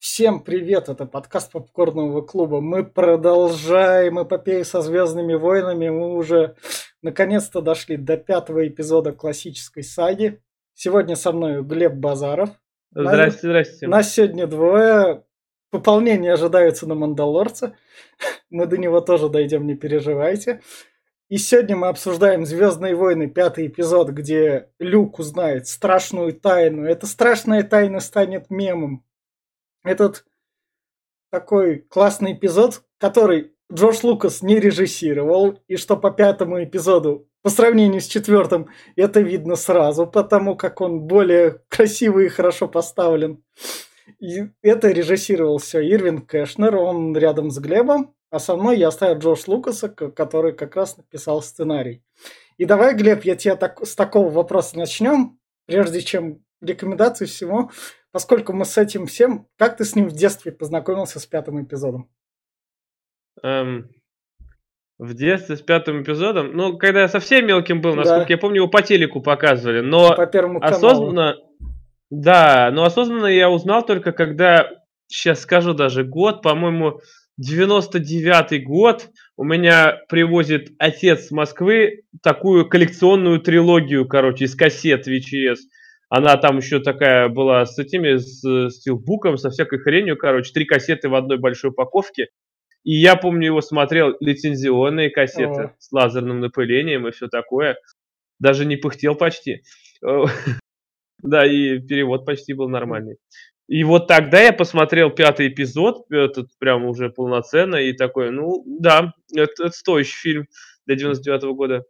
Всем привет, это подкаст Попкорного клуба. Мы продолжаем эпопею со Звездными войнами. Мы уже наконец-то дошли до пятого эпизода классической саги. Сегодня со мной Глеб Базаров. Здрасте, здрасте. Нас сегодня двое. Пополнение ожидается на Мандалорца. Мы до него тоже дойдем, не переживайте. И сегодня мы обсуждаем Звездные войны, пятый эпизод, где Люк узнает страшную тайну. Эта страшная тайна станет мемом. Этот такой классный эпизод, который Джордж Лукас не режиссировал, и что по пятому эпизоду, по сравнению с четвертым, это видно сразу, потому как он более красивый и хорошо поставлен. И это режиссировал все Ирвин Кэшнер, он рядом с Глебом, а со мной я оставил Джордж Лукаса, который как раз написал сценарий. И давай, Глеб, я тебя так, с такого вопроса начнем, прежде чем рекомендации всего, поскольку мы с этим всем... Как ты с ним в детстве познакомился с пятым эпизодом? Эм, в детстве с пятым эпизодом? Ну, когда я совсем мелким был, насколько да. я помню, его по телеку показывали, но по первому каналу. осознанно... Да, но осознанно я узнал только когда, сейчас скажу даже год, по-моему, 99-й год, у меня привозит отец с Москвы такую коллекционную трилогию, короче, из кассет VHS. Она там еще такая была с этими, с стилбуком, со всякой хренью, короче, три кассеты в одной большой упаковке. И я помню его смотрел лицензионные кассеты О. с лазерным напылением и все такое. Даже не пыхтел почти. Да, и перевод почти был нормальный. И вот тогда я посмотрел пятый эпизод, этот прям уже полноценно, и такой, ну да, это, это стоящий фильм для 99 -го года.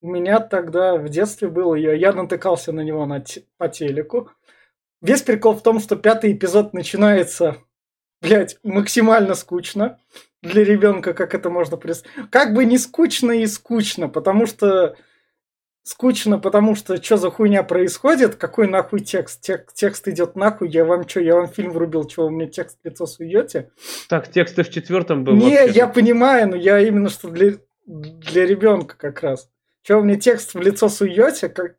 У меня тогда в детстве было, я, я натыкался на него на по телеку. Весь прикол в том, что пятый эпизод начинается, блядь, максимально скучно для ребенка, как это можно представить. Как бы не скучно и скучно, потому что скучно, потому что что за хуйня происходит, какой нахуй текст, Тек, текст идет нахуй, я вам что, я вам фильм врубил, что вы мне текст в лицо суете? Так, текст в четвертом был. Не, вообще. я понимаю, но я именно что для, для ребенка как раз. Что вы мне текст в лицо суете, как,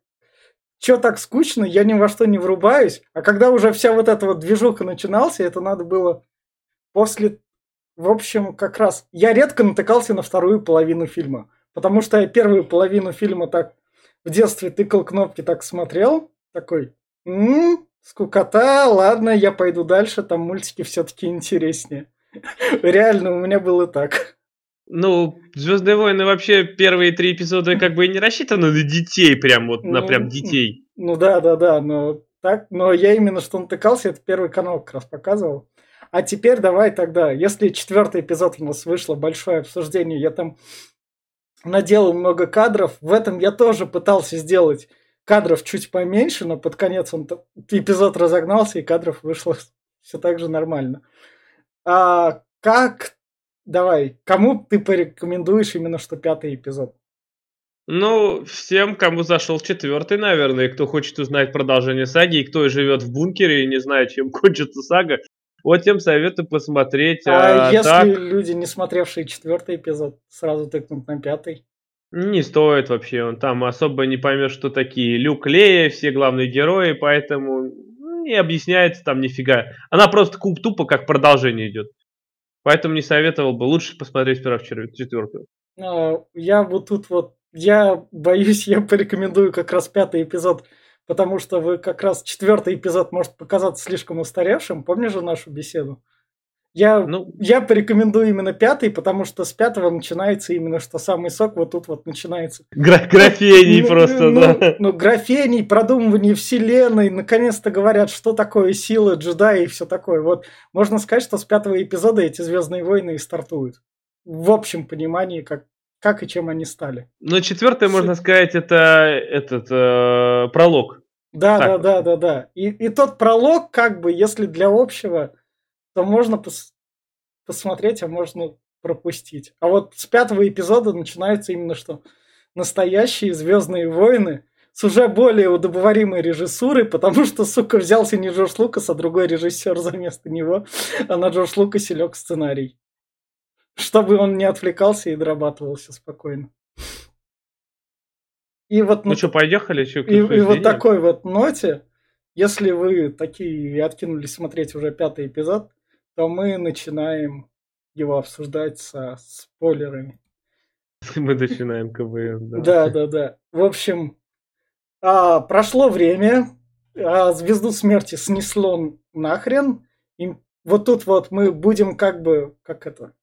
что так скучно, я ни во что не врубаюсь. А когда уже вся вот эта вот движуха начинался, это надо было после... В общем, как раз я редко натыкался на вторую половину фильма. Потому что я первую половину фильма так в детстве тыкал кнопки, так смотрел, такой, м-м, скукота, ладно, я пойду дальше, там мультики все-таки интереснее. Реально, у меня было так. Ну, Звездные войны вообще первые три эпизода как бы и не рассчитаны на детей, прям вот на ну, прям детей. Ну да, да, да, но так, но я именно что натыкался, это первый канал как раз показывал. А теперь давай тогда, если четвертый эпизод у нас вышло, большое обсуждение, я там наделал много кадров. В этом я тоже пытался сделать кадров чуть поменьше, но под конец он эпизод разогнался, и кадров вышло все так же нормально. А как, давай, кому ты порекомендуешь именно что пятый эпизод? Ну, всем, кому зашел четвертый, наверное, и кто хочет узнать продолжение саги, и кто живет в бункере и не знает, чем кончится сага, вот тем советую посмотреть. А, а если так... люди, не смотревшие четвертый эпизод, сразу тыкнут на пятый? Не стоит вообще, он там особо не поймет, что такие Люк Лея, все главные герои, поэтому не объясняется там нифига. Она просто куб тупо как продолжение идет. Поэтому не советовал бы. Лучше посмотреть сперва четвертую. А, я вот тут вот, я боюсь, я порекомендую как раз пятый эпизод потому что вы как раз четвертый эпизод может показаться слишком устаревшим. Помнишь же нашу беседу? Я, ну, я порекомендую именно пятый, потому что с пятого начинается именно что самый сок вот тут вот начинается. Гра графений ну, просто, ну, да. Ну, графений, продумывание вселенной, наконец-то говорят, что такое сила джедая и все такое. Вот можно сказать, что с пятого эпизода эти Звездные войны и стартуют. В общем понимании, как, как и чем они стали. Ну, четвертое, С... можно сказать, это этот э, пролог. Да, так. да, да, да, да. И, и тот пролог, как бы, если для общего, то можно пос посмотреть, а можно пропустить. А вот с пятого эпизода начинается именно что настоящие Звездные войны с уже более удобоваримой режиссурой, потому что, сука, взялся не Джордж Лукас, а другой режиссер за место него, а на Джордж Лукасе лег сценарий чтобы он не отвлекался и дорабатывался спокойно. И вот ну что, поехали? Что, и, и вот такой вот ноте если вы такие откинулись смотреть уже пятый эпизод, то мы начинаем его обсуждать со спойлерами. Мы начинаем КВН, да. Да, да, да. В общем, а, прошло время, а звезду смерти снесло нахрен. И вот тут вот мы будем как бы, как это,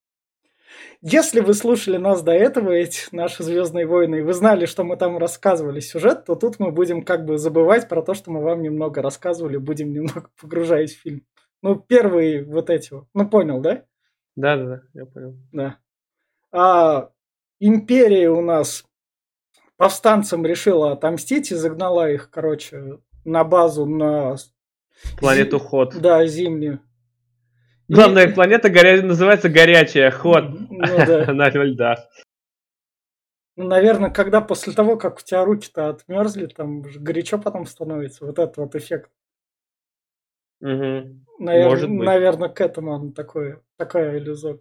если вы слушали нас до этого, эти наши Звездные войны, и вы знали, что мы там рассказывали сюжет, то тут мы будем как бы забывать про то, что мы вам немного рассказывали, будем немного погружаясь в фильм. Ну, первые вот эти вот. Ну, понял, да? Да, да, да, я понял. Да. А империя у нас повстанцам решила отомстить и загнала их, короче, на базу на... Планету Ход. Да, зимнюю. Главная планета горя... называется Горячая, Ход. Ну да. На льдах. Ну, наверное, когда после того, как у тебя руки-то отмерзли, там горячо потом становится. Вот этот вот эффект. Мгм. Навер- Может быть. Наверное, к этому он такой, такая иллюзия.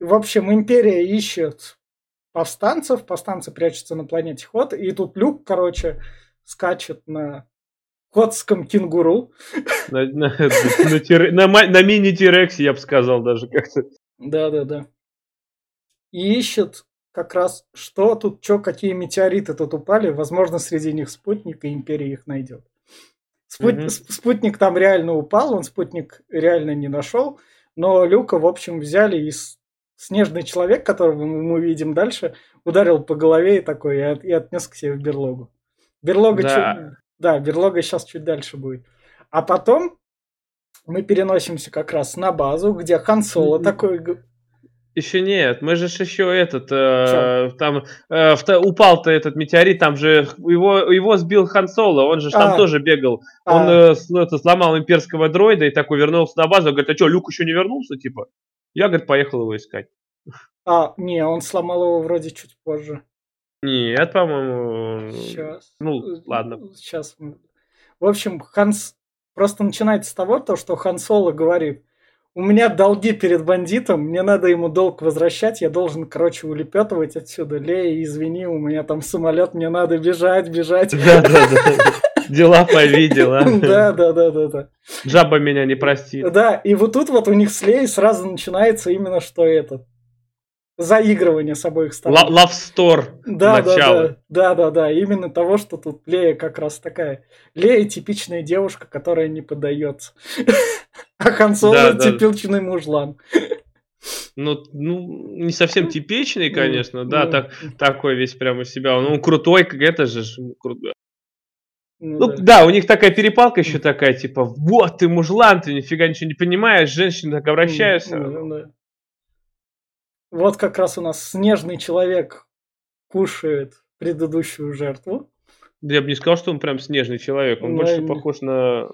В общем, империя ищет повстанцев, повстанцы прячутся на планете Ход, и тут Люк, короче, скачет на ходском кенгуру. На, на- на на мини-тирексе, я бы сказал даже как-то. Да-да-да. И ищет как раз, что тут, что, какие метеориты тут упали. Возможно, среди них спутник, и империя их найдет. Спут- сп- Спутник там реально упал, он спутник реально не нашел. Но Люка, в общем, взяли и снежный человек, которого мы видим дальше, ударил по голове и такой, и, от- и отнес к себе в берлогу. Берлога, Да. чё- да, берлога сейчас чуть дальше будет. А потом мы переносимся как раз на базу, где Хан Соло такой Еще нет, мы же еще этот, э, там э, в упал-то этот метеорит, там же его, его сбил Хан Соло, он же там А. тоже бегал. Он А. э, с- ну, это, сломал имперского дроида и такой вернулся на базу, говорит, а что, Люк еще не вернулся, типа? Я, говорит, поехал его искать. А, не, он сломал его вроде чуть позже. Нет, по-моему... Сейчас. Ну, ладно. Сейчас. В общем, Ханс просто начинается с того, то, что Хан Соло говорит, у меня долги перед бандитом, мне надо ему долг возвращать, я должен, короче, улепетывать отсюда. Лея, извини, у меня там самолет, мне надо бежать, бежать. Да-да-да. Дела повидела. Да, да, да, да, да. Жаба меня не простит. Да, и вот тут вот у них с Леей сразу начинается именно что это. Заигрывание с обоих сторон. Ла- Love Store Да, да, начало. да, да, да, да, именно того, что тут Лея как раз такая. Лея типичная девушка, которая не поддается. А Хан Соло Да, да. типичный мужлан. Ну, ну, не совсем типичный, Ну, конечно, да, ну, так, такой весь прямо из себя. Ну, он крутой, как это же. ну, крутой. Ну Ну, да. да, у них такая перепалка еще такая, типа, вот, ты мужлан, ты нифига ничего не понимаешь, женщины так обращаются. Ну, да. Вот как раз у нас снежный человек кушает предыдущую жертву. Да Я бы не сказал, что он прям снежный человек, он Ну, больше похож на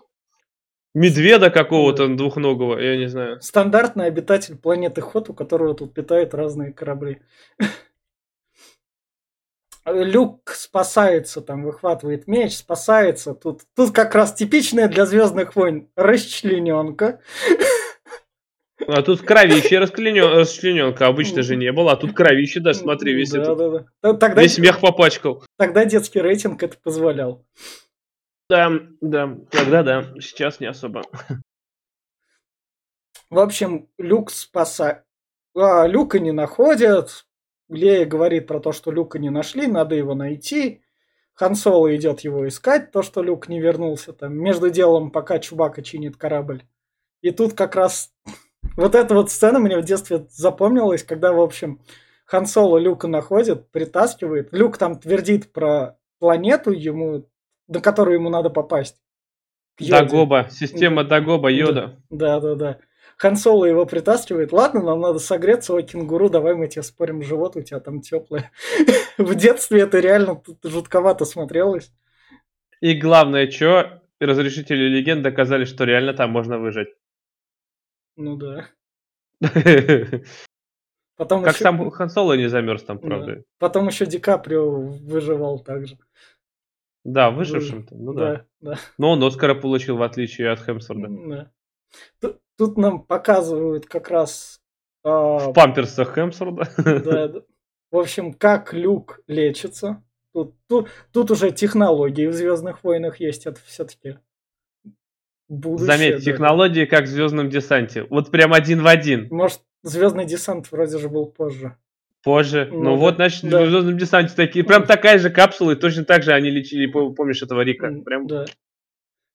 медведа какого-то двухногого, я не знаю. Стандартный обитатель планеты Хот, у которого тут питают разные корабли. Люк спасается, там выхватывает меч, спасается. Тут, тут как раз типичная для Звездных войн расчлененка. А тут кровище расчлененка, обычно же не было, а тут кровище даже, смотри, весь, да, этот, да, да. Тогда, весь мех попачкал. тогда детский рейтинг это позволял. Да, да, тогда да, сейчас не особо. В общем, Люк спасает. А, Люка не находят. Лея говорит про то, что Люка не нашли, надо его найти. Хан Соло идет его искать, то, что Люк не вернулся. Там между делом, пока Чубака чинит корабль. И тут как раз вот эта вот сцена мне в детстве запомнилась, когда, в общем, Хан Соло Люка находит, притаскивает. Люк там твердит про планету ему, на которую ему надо попасть. Йоде. Дагоба, система Дагоба, Йода. Да, да, да. Хан Соло его притаскивает. Ладно, нам надо согреться, о, кенгуру, давай мы тебе спорим живот, у тебя там теплое. В детстве это реально жутковато смотрелось. И главное, что разрешители легенд доказали, что реально там можно выжить. Ну да. Как Потом еще, сам Хан Соло не замерз там, Да. правда. потом еще Ди Каприо выживал также. Да, выжившим-то, ну да. Да, да. Но он Оскара получил, в отличие от Хемсворда. да. Тут, тут нам показывают как раз... а, В памперсах Хемсворда. да, да. В общем, как Люк лечится. Тут, тут, тут уже технологии в Звездных войнах есть. Это все-таки Будущее, Заметь, да. технологии как в Звездном десанте. Вот прям один в один. Может, Звездный десант вроде же был позже. Позже. Ну, Ну вот, да, значит, да. в Звездном десанте такие. Прям такая же капсула, и точно так же они лечили, пом- помнишь этого Рика? Прям Да.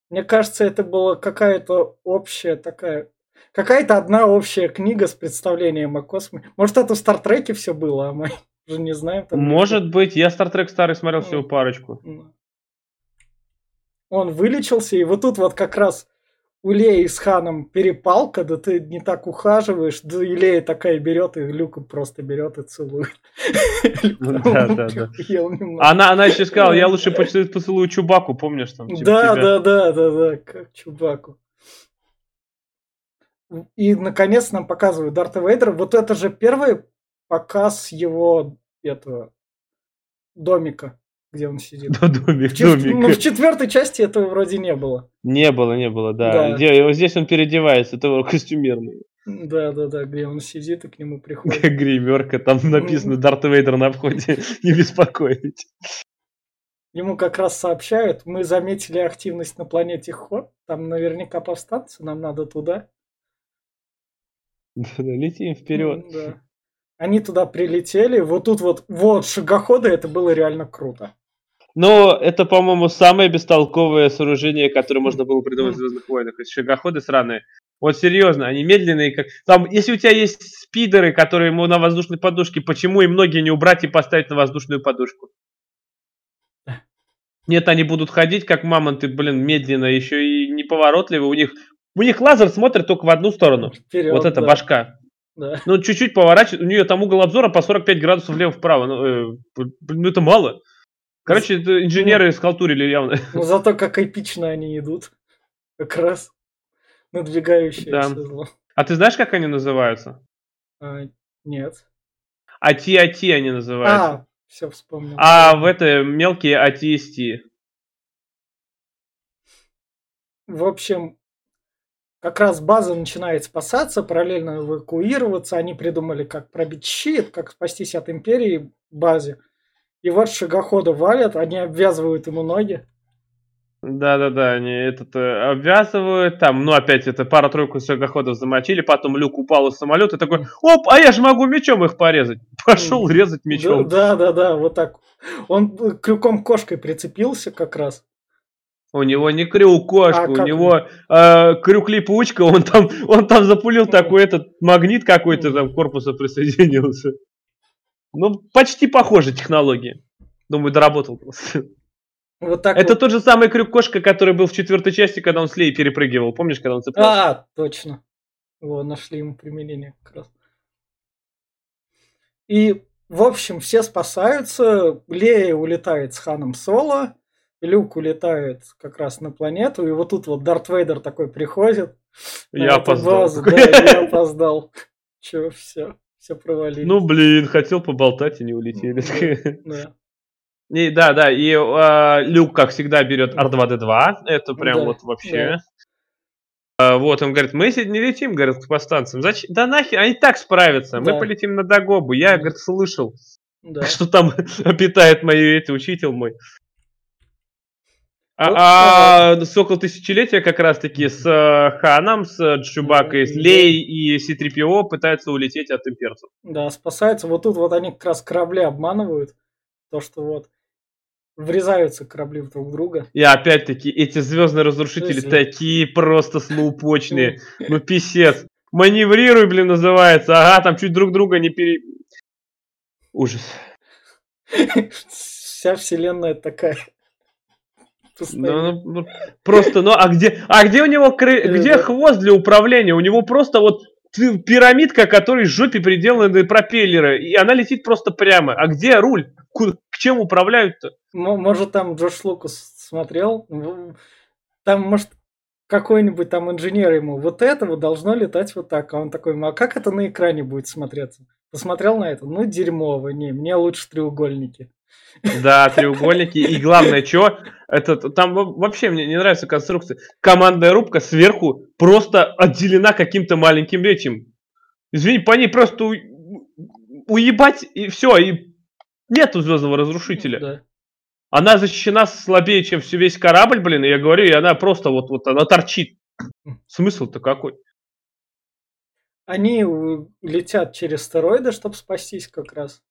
Мне кажется, это была какая-то общая такая... Какая-то одна общая книга с представлением о космосе. Может, это в Стартреке все было, а мы уже не знаем. Может быть, я Стартрек старый смотрел всего Ну. парочку. Ну. Он вылечился, и вот тут вот как раз у Леи с Ханом перепалка, да ты не так ухаживаешь, да и Лея такая берет, и Люка просто берет и целует. Ну да, да, да. Она, она еще сказала, я лучше поцелую, Чубаку, помнишь там? типа, Да, да, да, да, да, как Чубаку. И наконец нам показывают Дарта Вейдера. Вот это же первый показ его этого домика, где он сидит. Да, домик, В чет- домик. ну, в четвертой части этого вроде не было. Не было, не было, да. Да. Где- вот здесь он переодевается, это костюмерный. Да, да, да, где он сидит и к нему приходит. Гримерка, там написано Дарт Вейдер на входе, не беспокоить. Ему как раз сообщают, мы заметили активность на планете Ход, там наверняка повстанцы, нам надо туда. Да, Летим вперед. Да. Они туда прилетели, вот тут вот, вот, шагоходы, это было реально круто. Но это, по-моему, самое бестолковое сооружение, которое можно было придумать в Звездных войнах. Эти шагоходы сраные. Вот серьезно, они медленные, как. Там, если у тебя есть спидеры, которые ему на воздушной подушке, почему и многие не убрать и поставить на воздушную подушку? Нет, они будут ходить как мамонты, блин, медленно, еще и неповоротливо. У них, у них лазер смотрит только в одну сторону. Вперед, вот это да, башка. да. Ну, чуть-чуть поворачивает, у нее там угол обзора по 45 градусов влево-вправо. Ну, э, ну, это мало. Короче, это инженеры схалтурили явно. Но зато как эпично они идут. Как раз надвигающееся Да. зло. А ты знаешь, как они называются? А, нет. АТ-АТ они называются. А, все вспомнил. А в это мелкие АТСТ. В общем, как раз база начинает спасаться, параллельно эвакуироваться. Они придумали, как пробить щит, как спастись от империи базе. И вот шагохода валят, они обвязывают ему ноги. Да-да-да, они этот э, обвязывают, там, ну, опять это пара-тройку шагоходов замочили, потом люк упал из самолета, такой, оп, а я же могу мечом их порезать. Пошел резать мечом. Да, да, да, вот так. Он э, крюком кошкой прицепился как раз. У него не крюк кошка, А у как него э, крюк липучка, он там, он там запулил такой этот магнит какой-то там к корпусу присоединился. Ну, почти похожие технологии. Думаю, доработал просто. Вот так Это вот. тот же самый крюк кошка, который был в четвертой части, когда он с Лей перепрыгивал. Помнишь, когда он цеплялся? А, точно. Во, нашли ему применение как раз. И, в общем, все спасаются. Лея улетает с Ханом Соло. Люк улетает как раз на планету. И вот тут вот Дарт Вейдер такой приходит. Я опоздал. базу. Да, я опоздал. Че, все. Все провалились. Ну, блин, хотел поболтать и не улетели. Да. И, да, да, и э, Люк, как всегда, берет R2D2. Это прям Да, вот вообще. А, вот, он говорит, мы сегодня не летим, говорит, к повстанцам. Зачем? Да нахер, они так справятся. Мы Да. полетим на Дагобу. Я, Да. говорит, слышал, Да. что там питает мои эти учитель мой. А, а Сокол Тысячелетия как раз-таки с э, Ханом, с Чубакой, с. Лей и C-3PO пытаются улететь от имперцев. Да, спасаются. Вот тут вот они как раз корабли обманывают. То, что вот врезаются корабли в друг друга. И опять-таки, эти звездные разрушители Слушай. такие просто слоупочные. Ну, писец. Маневрируй, блин, называется. Ага, там чуть друг друга не пере... Ужас. Вся вселенная такая. Ну, ну, ну, просто, ну, а где, а где у него кры... Э, где хвост для управления? У него просто вот пи- пирамидка, которой жопе приделаны пропеллеры, и она летит просто прямо. А где руль? Ку- К чем управляют-то? М- Может, там Джош Лукас смотрел. Там, может, какой-нибудь там инженер ему, вот это вот должно летать вот так. А он такой, «Ну, а как это на экране будет смотреться? Посмотрел на это? Ну, дерьмово, не, мне лучше треугольники. Да, треугольники. И главное, что это там во- вообще мне не нравится конструкция. Командная рубка сверху просто отделена каким-то маленьким этим. Извини, по ней просто у- уебать и все, и нету звездного разрушителя. Да. Она защищена слабее, чем все весь корабль, блин, и я говорю, и она просто вот, вот она торчит. Смысл-то какой? Они у- летят через стероиды, чтобы спастись как раз.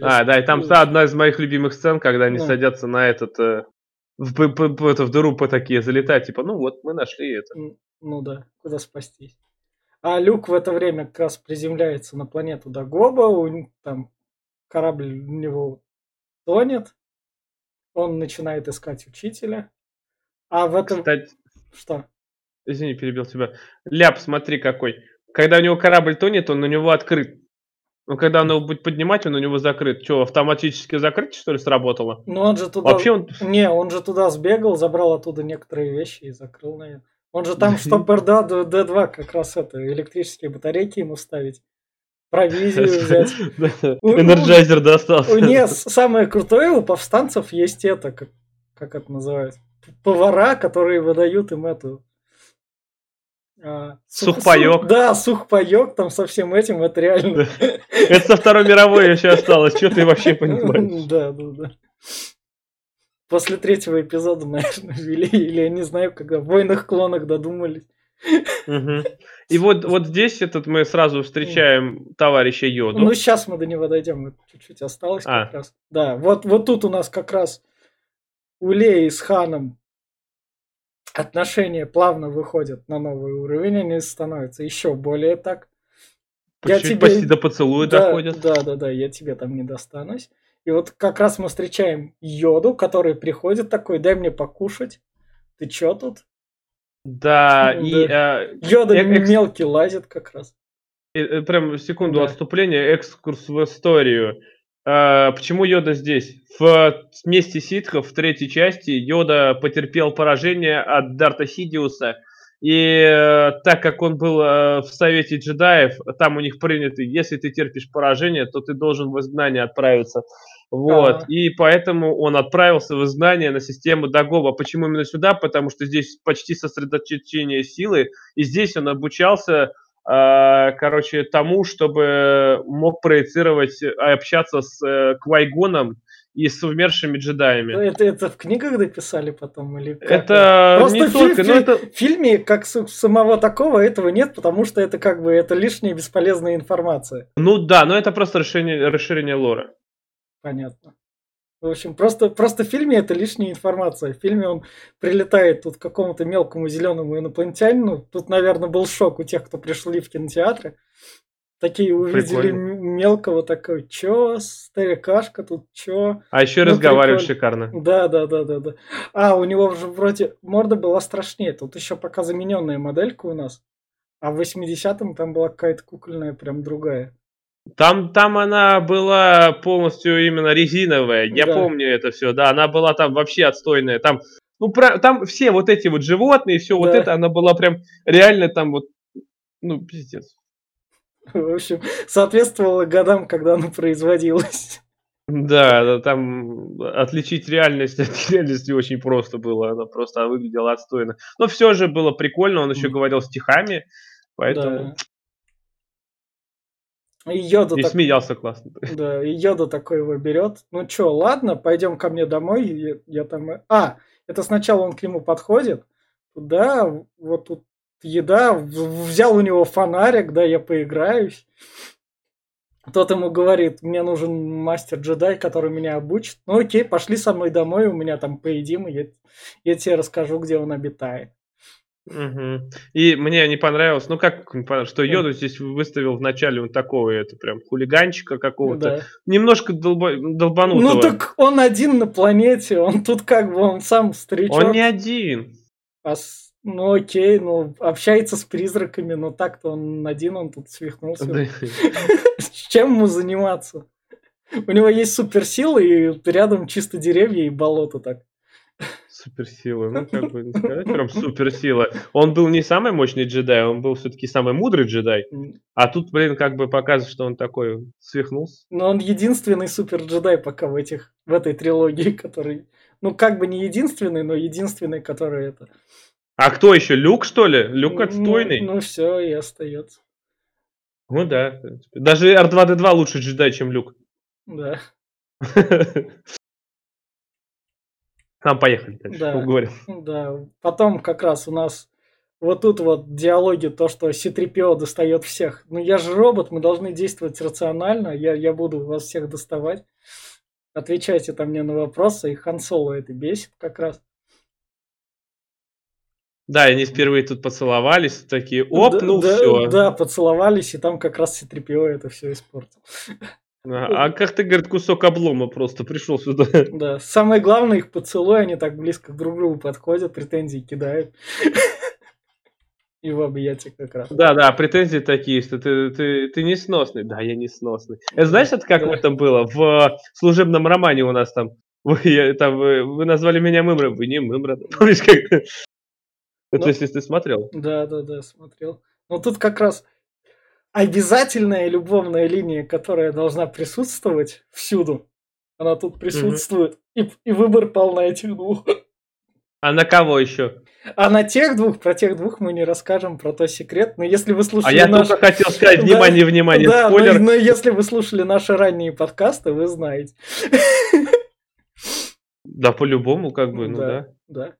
А, да, и там та одна из моих любимых сцен, когда они Да. садятся на этот... э, в, п- п- это, в дыру по такие залетать, типа, ну вот, мы нашли это. Ну да, куда спастись. А Люк в это время как раз приземляется на планету Дагоба, у там корабль у него тонет, он начинает искать учителя. А в этом... Кстати, Что? извини, перебил тебя. Ляп, смотри какой. Когда у него корабль тонет, он у него открыт. Но когда он его будет поднимать, он у него закрыт. Что, автоматически закрыть, что ли, сработало? Ну он же туда... Вообще он... Не, он же туда сбегал, забрал оттуда некоторые вещи и закрыл, наверное. Он же там, чтоб R2-D2 как раз это, электрические батарейки ему ставить, провизию взять. Energizer достался. Нет, самое крутое, у повстанцев есть это, как, как это называется, повара, которые выдают им эту... а, сух- Сухпаёк. сух- Да, сухпаёк там со всем этим, это реально... Это со Второй мировой еще осталось. Что ты вообще понимаешь? Да, да, да. После третьего эпизода, наверное, ввели, или я не знаю, когда в «Войнах клонах» додумались. И вот, вот здесь этот мы сразу встречаем товарища Йоду. Ну, сейчас мы до него дойдем, чуть-чуть осталось А. как раз. Да, вот, вот тут у нас как раз у Леи с Ханом отношения плавно выходят на новый уровень, они становятся еще более так. я Чуть тебе- почти до поцелуя да, доходят. Да, да, да, я тебе там не достанусь. И вот как раз мы встречаем Йоду, который приходит такой, дай мне покушать. Ты чё тут? Да, и э, Йода Э- экс- мелкий лазит как раз. э, э, прям секунду Да. отступления, экскурс в историю. Э, почему Йода здесь? В месте ситхов в третьей части Йода потерпел поражение от Дарта Сидиуса. И э, так как он был э, в Совете джедаев, там у них принято, если ты терпишь поражение, то ты должен в изгнание отправиться. Вот. Ага. И поэтому он отправился в изгнание на систему Дагоба. Почему именно сюда? Потому что здесь почти сосредоточение силы. И здесь он обучался, короче, тому, чтобы мог проецировать, э, общаться с э, Квайгоном и с умершими джедаями. Это, это в книгах дописали потом или как? Это Просто не в только, фи- но это... В фильме как самого такого этого нет, потому что это как бы это лишняя бесполезная информация. Ну да, но это просто расширение, расширение лора. Понятно. В общем, просто, просто в фильме это лишняя информация. В фильме он прилетает тут к какому-то мелкому зеленому инопланетянину. Тут, наверное, был шок у тех, кто пришли в кинотеатры. Такие увидели Прикольно. мелкого такой, чё, старикашка тут, чё? А еще Ну, разговаривает прикольно. шикарно. Да, да, да, да, да. А, у него же вроде морда была страшнее. Тут еще пока замененная моделька у нас. А в 80-м там была какая-то кукольная, прям другая. Там, там она была полностью именно резиновая. Я Да. помню это все. Да, она была там вообще отстойная. Там, ну, про- там все вот эти вот животные, все вот Да. это, она была прям реально там вот, ну, пиздец. В общем, соответствовала годам, когда она производилась. Да, да, там отличить реальность от реальности очень просто было. Она просто выглядела отстойно. Но все же было прикольно. Он еще говорил стихами, поэтому Да. И Йода, и так- смеялся классно. да, и Йода такой его берет. Ну чё, ладно, пойдем ко мне домой. Я, я там... А, это сначала он к нему подходит. Да, вот тут еда. Взял у него фонарик, да, я поиграюсь. Тот ему говорит, мне нужен мастер-джедай, который меня обучит. Ну окей, пошли со мной домой, у меня там поедим, и я, я тебе расскажу, где он обитает. Мгм. И мне не понравилось, ну как не понравилось, что Йоду здесь выставил вначале вот такого, это прям хулиганчика какого-то, Да. немножко долба- долбанутого. Ну так он один на планете, он тут как бы, он сам старичок. Он не один. А с- Ну окей, ну общается с призраками, но так-то он один, он тут свихнулся. Да. С чем ему заниматься? У него есть суперсилы, и рядом чисто деревья и болото так. Суперсила, ну как бы не сказать, прям суперсила. Он был не самый мощный джедай, он был все-таки самый мудрый джедай. А тут, блин, как бы показывает, что он такой свихнулся. Но он единственный супер джедай пока в этих, в этой трилогии, который, ну как бы не единственный, но единственный, который это. А кто еще? Люк, что ли? Люк отстойный? Ну, все, и остается. Ну да. Даже R2-D2 лучше джедай, чем Люк. Да. Там поехали дальше. Да. Уговорил. Да, потом как раз у нас вот тут вот диалоги, то, что C-3PO достает всех. Ну я же робот, мы должны действовать рационально, я, я буду вас всех доставать. Отвечайте там мне на вопросы, и Хан Соло это бесит как раз. Да, они впервые тут поцеловались, такие, оп, да, ну да, все. Да, поцеловались, и там как раз C-3PO это все испортил. А, а как ты, говорит, кусок облома просто пришел сюда? Да, самое главное, их поцелуй, они так близко друг к другу подходят, претензии кидают. И в объятия как раз. Да, да, претензии такие, что ты, ты, ты несносный. Да, я несносный. Это знаешь, это как Да. в этом было? В служебном романе у нас там. Вы, я- там, вы, вы назвали меня Мымром, вы не Мымра. Помнишь, как? Ну. если ты смотрел. Да, да, да, смотрел. Но тут как раз обязательная любовная линия, которая должна присутствовать всюду, она тут присутствует. И, и выбор пал на этих двух. А на кого еще? А на тех двух, про тех двух мы не расскажем, про то секрет. Но если вы А слушали я наш... только хотел сказать, Да, внимание, внимание, да, но, спойлер. но если вы слушали наши ранние подкасты, вы знаете. Да, по-любому, как бы, ну Да. да.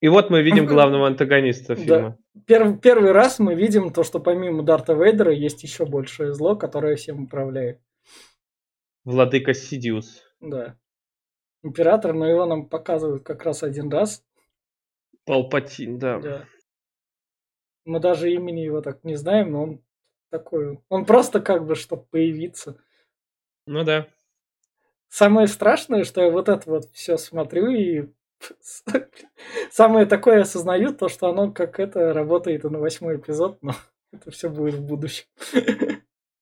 И вот мы видим главного антагониста фильма. Перв- первый раз мы видим то, что помимо Дарта Вейдера есть еще большее зло, которое всем управляет. Владыка Сидиус. Да. Император, но его нам показывают как раз один раз. Палпатин, да. Да. Мы даже имени его так не знаем, но он такой. Он просто как бы, чтобы появиться. Ну да. Самое страшное, что я вот это вот все смотрю и самое такое осознаю, то, что оно как это работает и на восьмой эпизод, но это все будет в будущем.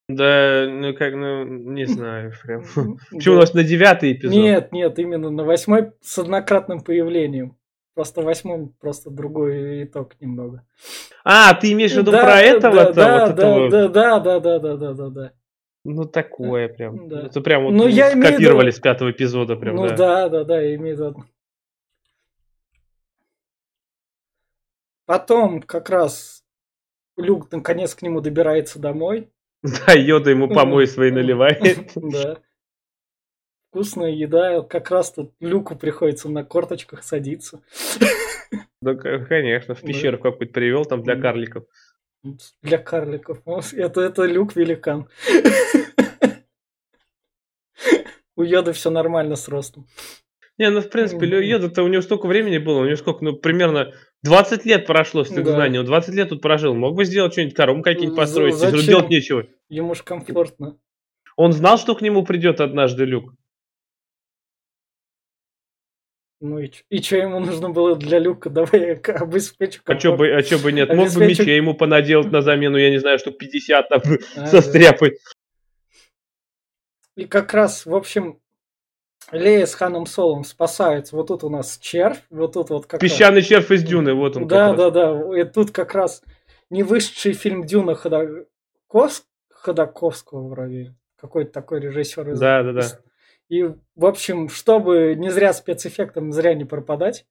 Да, ну как, ну, не знаю прям. Почему у нас на девятый эпизод? Нет, нет, именно на восьмой с однократным появлением. Просто в восьмом просто другой итог немного. А, ты имеешь в виду Да, про да, этого-то? да, вот да, этого? да, да, да, да, да, да, да, да. Ну такое прям. Да. Это прям вот Ну, я имею скопировали с пятого эпизода прям, ну да. да, да, да, я имею в виду. Потом как раз Люк наконец к нему добирается домой. Да, Йода ему помой свои наливает. Да. Вкусная еда. Как раз тут Люку приходится на корточках садиться. Да, к- конечно, в Да. пещеру какую-то привел там для карликов. Для карликов. Ну, Это, это Люк великан. У Йоды все нормально с ростом. Не, ну в принципе. Йода-то у него столько времени было, у него сколько, ну примерно 20 лет прошло с их Да. знаний, он 20 лет тут прожил, мог бы сделать что-нибудь, коробку какие-нибудь За- построить, если зачем? делать нечего. Ему ж комфортно. Он знал, что к нему придет однажды Люк. Ну и, и что ему нужно было для Люка? Давай я обеспечу А комфорт. бы, а чё бы нет? Мог бы Обеспечу- мечей ему понаделать на замену, я не знаю, штук 50 там А, со да. И как раз, в общем, Лея с Ханом Солом спасаются. Вот тут у нас червь, вот тут вот как раз- Песчаный червь из Дюны, вот он Да, как раз. да, да. И тут как раз не вышедший фильм Дюна Ходаков... Ходаковского вроде. Какой-то такой режиссер. из- Да, да, да. И, в общем, чтобы не зря спецэффектам зря не пропадать,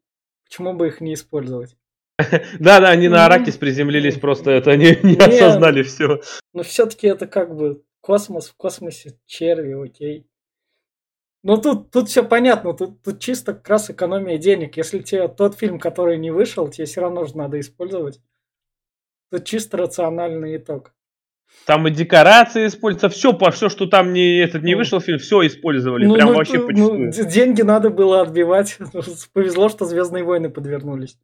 почему бы их не использовать? Да, да, они на. Аракис приземлились, просто это они не Не. осознали все. Но все-таки это как бы космос, в космосе черви, окей. Ну тут, тут все понятно, тут, тут чисто как раз экономия денег. Если тебе тот фильм, который не вышел, тебе все равно же надо использовать. Тут чисто рациональный итог. Там и декорации используются, все, по все, что там не этот не Ну. вышел фильм, все использовали, Ну, прям ну, вообще ну, д- деньги надо было отбивать. Повезло, что Звездные войны подвернулись.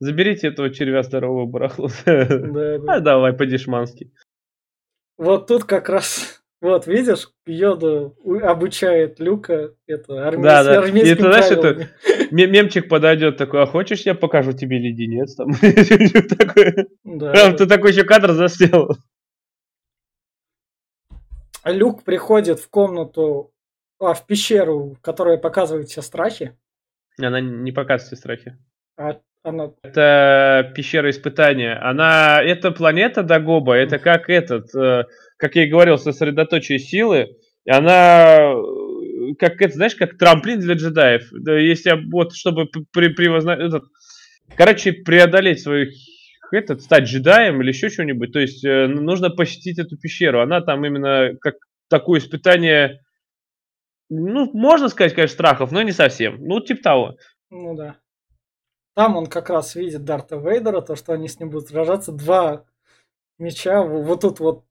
Заберите этого червя здорового барахла. Да, да. А давай по-дешмански. Вот тут как раз, вот видишь, Йода обучает Люка это армейс- Да, да. И это, знаешь, это- Мемчик подойдет такой, а хочешь я покажу тебе леденец? Там. Да, Прям ты такой еще кадр засел. Люк приходит в комнату, а, в пещеру, которая показывает все страхи. Она не показывает все страхи. А она... Это пещера испытания. Она, это планета Дагоба, это как этот, э, как я и говорил, сосредоточие силы. И она, э, как это, знаешь, как трамплин для джедаев. Да, если вот, чтобы при, превозна- этот, короче, преодолеть свою этот, стать джедаем или еще что-нибудь, то есть э, нужно посетить эту пещеру. Она там именно как такое испытание, ну, можно сказать, конечно, страхов, но не совсем. Ну, типа того. Ну да. Там он как раз видит Дарта Вейдера, то, что они с ним будут сражаться. Два меча. Вот тут вот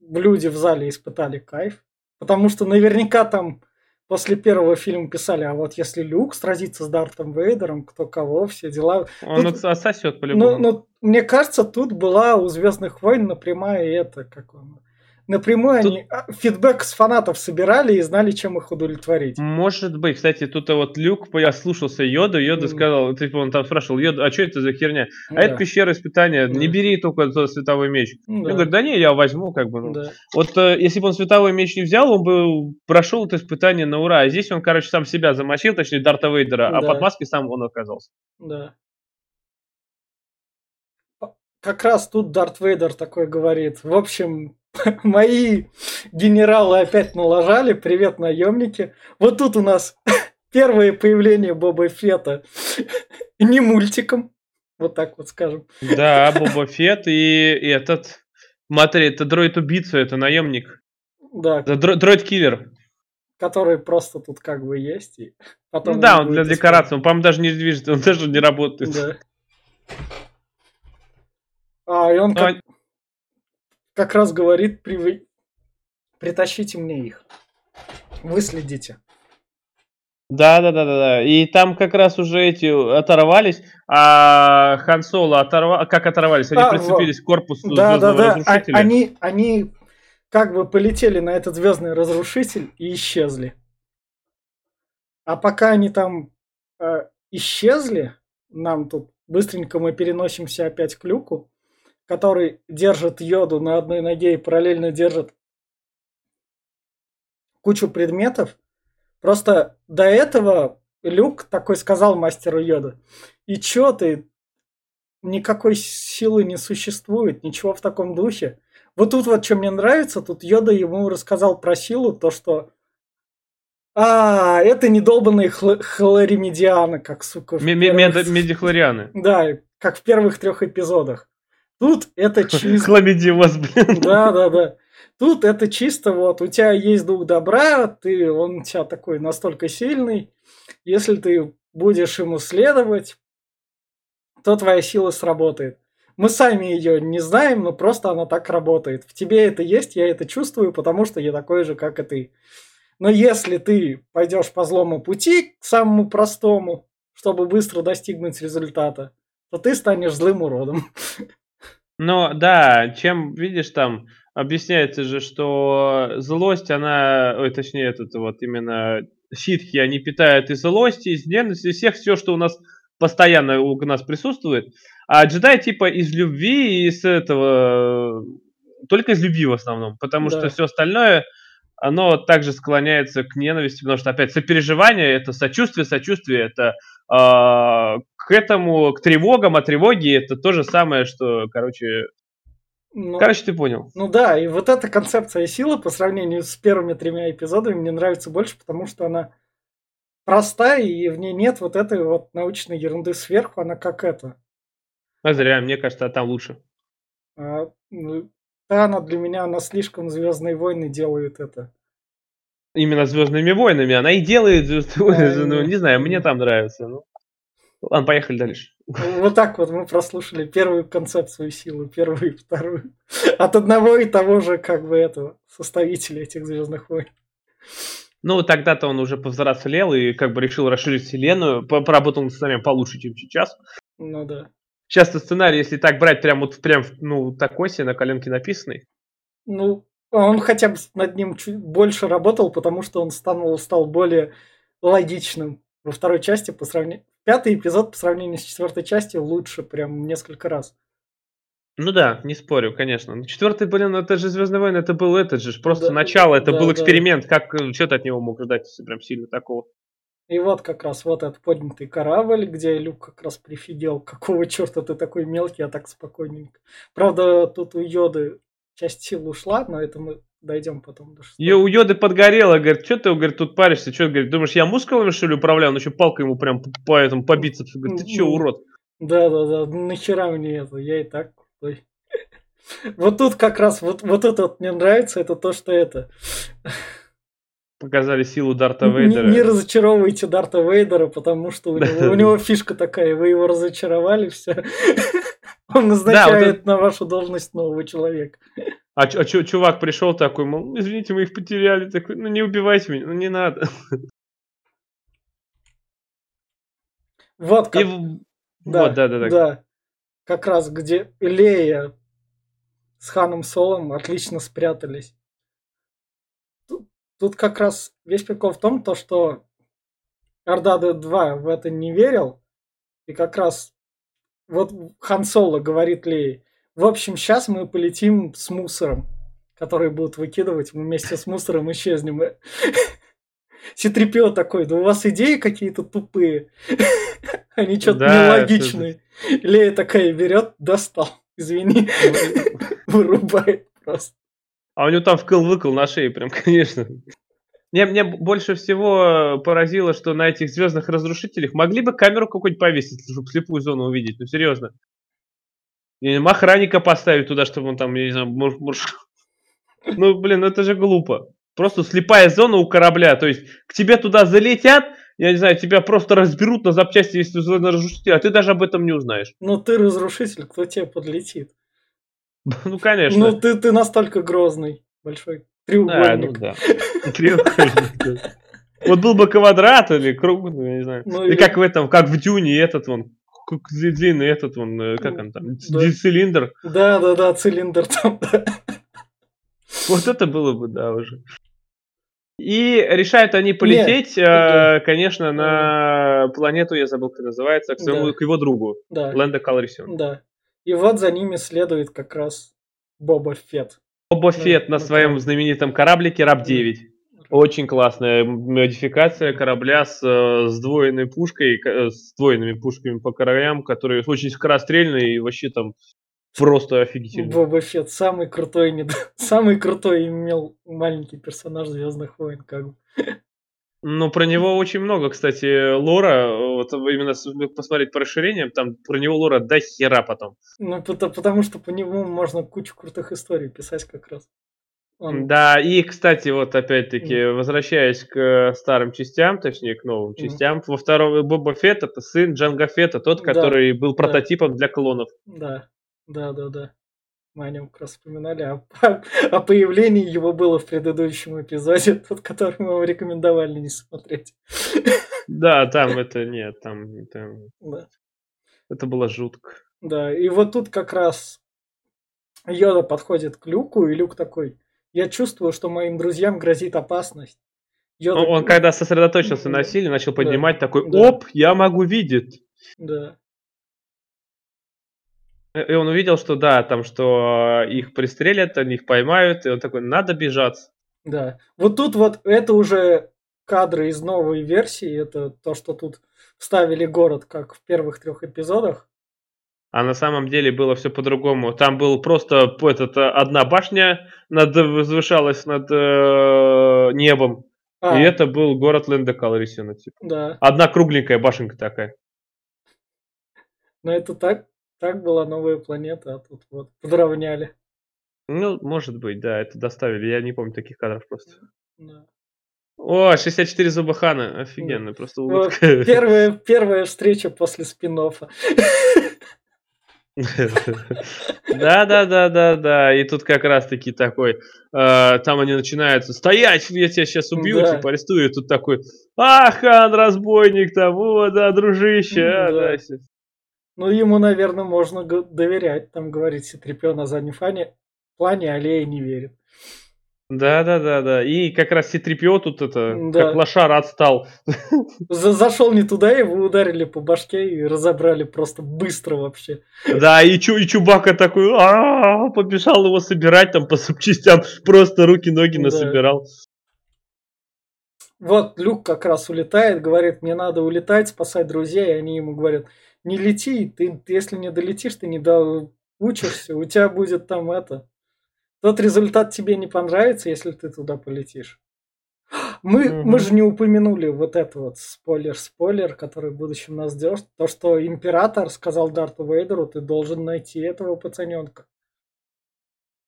люди в зале испытали кайф. Потому что наверняка там после первого фильма писали, а вот если Люк сразится с Дартом Вейдером, кто кого, все дела. Он тут, отсосет по-любому. Ну, ну, мне кажется, тут была у Звездных войн напрямая это, как он, напрямую тут... они а, фидбэк с фанатов собирали и знали, чем их удовлетворить. Может быть. Кстати, тут вот Люк, я слушался Йоду, Йода mm. сказал, типа он там спрашивал, Йода, а что это за херня? А да. это пещера испытания, да. не бери только тот световой меч. Да. Он говорит, да не, я возьму, как бы. Ну. Да. Вот э, если бы он световой меч не взял, он бы прошел это испытание на ура. А здесь он, короче, сам себя замочил, точнее, Дарта Вейдера, да. а под маской сам он оказался. Да как раз тут Дарт Вейдер такой говорит. В общем, мои генералы опять налажали. Привет, наемники. Вот тут у нас первое появление Боба Фета. Не мультиком. Вот так вот скажем. Да, Боба Фет и этот... Смотри, это дроид-убийца, это наемник. Да. Дроид-киллер. Который просто тут как бы есть. И потом ну да, он для декорации. Он, по-моему, даже не движется, он даже не работает. Да. А, и он как, а... как раз говорит, при... притащите мне их. Выследите. Да, да, да, да, да. И там как раз уже эти оторвались, а Хан Соло оторва... как оторвались? Они а, прицепились к корпусу да, да, да. А, они, они как бы полетели на этот звездный разрушитель и исчезли. А пока они там э, исчезли, нам тут быстренько мы переносимся опять к люку который держит йоду на одной ноге и параллельно держит кучу предметов. Просто до этого Люк такой сказал мастеру йода. И чё ты? Никакой силы не существует, ничего в таком духе. Вот тут вот что мне нравится, тут Йода ему рассказал про силу, то что а, это недолбанные хл- хлоремедианы, как, сука. М- первых... Медихлорианы. Да, как в первых трех эпизодах. Тут это чисто... Хламидиоз, блин. Да, да, да. Тут это чисто вот, у тебя есть дух добра, ты, он у тебя такой настолько сильный, если ты будешь ему следовать, то твоя сила сработает. Мы сами ее не знаем, но просто она так работает. В тебе это есть, я это чувствую, потому что я такой же, как и ты. Но если ты пойдешь по злому пути, к самому простому, чтобы быстро достигнуть результата, то ты станешь злым уродом. Но да, чем, видишь, там объясняется же, что злость, она, ой, точнее, этот вот именно ситхи, они питают из злости, из ненависти, всех, все, что у нас постоянно у нас присутствует. А джедай типа из любви и из этого, только из любви в основном, потому да. что все остальное, оно также склоняется к ненависти, потому что, опять, сопереживание, это сочувствие, сочувствие, это э, к этому, к тревогам, а тревоги это то же самое, что, короче, ну, Короче, ты понял. Ну да, и вот эта концепция силы по сравнению с первыми тремя эпизодами мне нравится больше, потому что она простая, и в ней нет вот этой вот научной ерунды сверху, она как это. А зря, мне кажется, а там лучше. А, ну, да, она для меня, она слишком Звездные войны делает это. Именно Звездными войнами. Она и делает Звездные войны. Ну, не знаю, мне там нравится. Ну. Ладно, поехали дальше. Вот так вот мы прослушали первую концепцию силы, первую и вторую. От одного и того же, как бы, этого, составителя этих Звездных войн. Ну, тогда-то он уже повзрослел и как бы решил расширить вселенную, поработал над сценарием получше, чем сейчас. Ну да. Часто сценарий, если так брать, прям вот прям, ну, такой себе на коленке написанный. Ну, он хотя бы над ним чуть больше работал, потому что он стал, стал более логичным во второй части по сравнению пятый эпизод по сравнению с четвертой частью лучше прям несколько раз. Ну да, не спорю, конечно. Ну, четвертый, блин, это же Звездный войны, это был этот же, просто да, начало, это да, был эксперимент, да. как э, что ты от него мог ждать, если прям сильно такого. И вот как раз вот этот поднятый корабль, где Люк как раз прифигел, какого черта ты такой мелкий, а так спокойненько. Правда, тут у Йоды часть сил ушла, но это мы Дойдем потом до шестого. Ее у Йоды подгорело, говорит, что ты, говорит, тут паришься, что, говорит, думаешь, я мускулами, что ли, управляю? Он еще палкой ему прям по этому, по бицепсу, говорит, ты что, урод? Да-да-да, нахера мне это, я и так крутой. Вот тут как раз, вот, вот это вот мне нравится, это то, что это. показали силу Дарта Не, Вейдера. не разочаровывайте Дарта Вейдера, потому что у него, у него фишка такая, вы его разочаровали, все. Он назначает на вашу должность нового человека. А, ч- а чё- чувак пришел такой, мол, извините, мы их потеряли. Такой, ну не убивайте меня, ну не надо. Вот И как, в- да, вот, да, да, да. да. Как раз где Лея с Ханом Солом отлично спрятались. Тут, тут как раз весь прикол в том, то, что Ордада 2 в это не верил. И как раз вот Хан Соло говорит Лее, в общем, сейчас мы полетим с мусором, который будут выкидывать, мы вместе с мусором исчезнем. Ситрипио такой, да у вас идеи какие-то тупые, они что-то Да, нелогичные. Лея такая берет, достал, извини, вырубает просто. А у него там вкл-выкл на шее, прям, конечно. Мне, мне больше всего поразило, что на этих звездных разрушителях могли бы камеру какую-нибудь повесить, чтобы слепую зону увидеть. Ну, серьезно. Или охранника поставить туда, чтобы он там, я не знаю, мур- мур- Ну, блин, ну это же глупо. Просто слепая зона у корабля. То есть к тебе туда залетят, я не знаю, тебя просто разберут на запчасти, если ты разрушитель, а ты даже об этом не узнаешь. Ну ты разрушитель, кто тебе подлетит? Ну, конечно. Ну ты, ты настолько грозный, большой Да, ну треугольник. да. Треугольник, да. Вот был бы квадрат или круг, ну, я не знаю. Ну, Или и- как в этом, как в Дюне этот вон, длинный этот вон, э, как он там, Да. цилиндр. Да, да, да, цилиндр там. да. Вот это было бы, да, уже. И решают они полететь, э, да. конечно, на планету, я забыл, как называется, к, своему, Да. к его другу, Да, Лэнда Калрисион. да. И вот за ними следует как раз Боба Фетт. Боба Фетт на своем знаменитом кораблике Раб-9. Очень классная модификация корабля с э, сдвоенной пушкой, э, с сдвоенными пушками по краям, которые очень скорострельные и вообще там просто офигительно. Боба Фетт самый крутой, самый крутой имел маленький персонаж Звездных войн, как бы. Ну, про него очень много, кстати, лора. Вот именно с- посмотреть по расширениям, там про него лора до хера потом. Ну, пото- потому что по нему можно кучу крутых историй писать как раз. Он- Да, и, кстати, вот опять-таки, возвращаясь к э, старым частям, точнее, к новым частям, во втором Боба Фетт это сын Джанга Фетта, тот, Да, который был да. прототипом для клонов. Да, да, да, да. Мы о нем как раз вспоминали. А по- о появлении его было в предыдущем эпизоде, тот, который мы вам рекомендовали не смотреть. Да, там это нет, там это, Да. это было жутко. Да, и вот тут как раз Йода подходит к Люку, и Люк такой, я чувствую, что моим друзьям грозит опасность. Йода... Он, он когда сосредоточился на силе, начал Да, поднимать такой, да. оп, я могу видеть. Да, И он увидел, что да, там, что э, их пристрелят, они их поймают, и он такой, надо бежать. да. Вот тут вот это уже кадры из новой версии, это то, что тут вставили город, как в первых трех эпизодах. А на самом деле было все по-другому. Там был просто этот, э, одна башня над, возвышалась над э, небом. А, И это был город Лэнда Калрисиона. Типа. да. Одна кругленькая башенка такая. Но это так, так была новая планета, а тут вот подровняли. Ну, может быть, да, это доставили. Я не помню таких кадров просто. Да. О, 64 зуба Хана. Офигенно, просто Вот улыбка. первая, первая встреча после спин Да, да, да, да, да. И тут как раз таки такой, э, там они начинают стоять, я тебя сейчас убью, Да. типа арестую. И тут такой, а, хан, разбойник там, о, да, дружище, Ну, ему, наверное, можно доверять. Там говорит Ситрипио на заднем фане. плане Аллея не верит. Да, да, да, да. И как раз Ситрипио тут это, Да. как лошар отстал. За- Зашел не туда, его ударили по башке и разобрали просто быстро вообще. Да, и, Чу, и Чубака такой, «А-а-а», побежал его собирать там по запчастям, просто руки-ноги Да. насобирал. Вот Люк как раз улетает, говорит, мне надо улетать, спасать друзей, и они ему говорят, не лети, ты, если не долетишь, ты не доучишься, у тебя будет там это. Тот результат тебе не понравится, если ты туда полетишь. Мы, Мгм. мы же не упомянули вот это вот спойлер-спойлер, который в будущем нас ждет. То, что император сказал Дарту Вейдеру, ты должен найти этого пацаненка.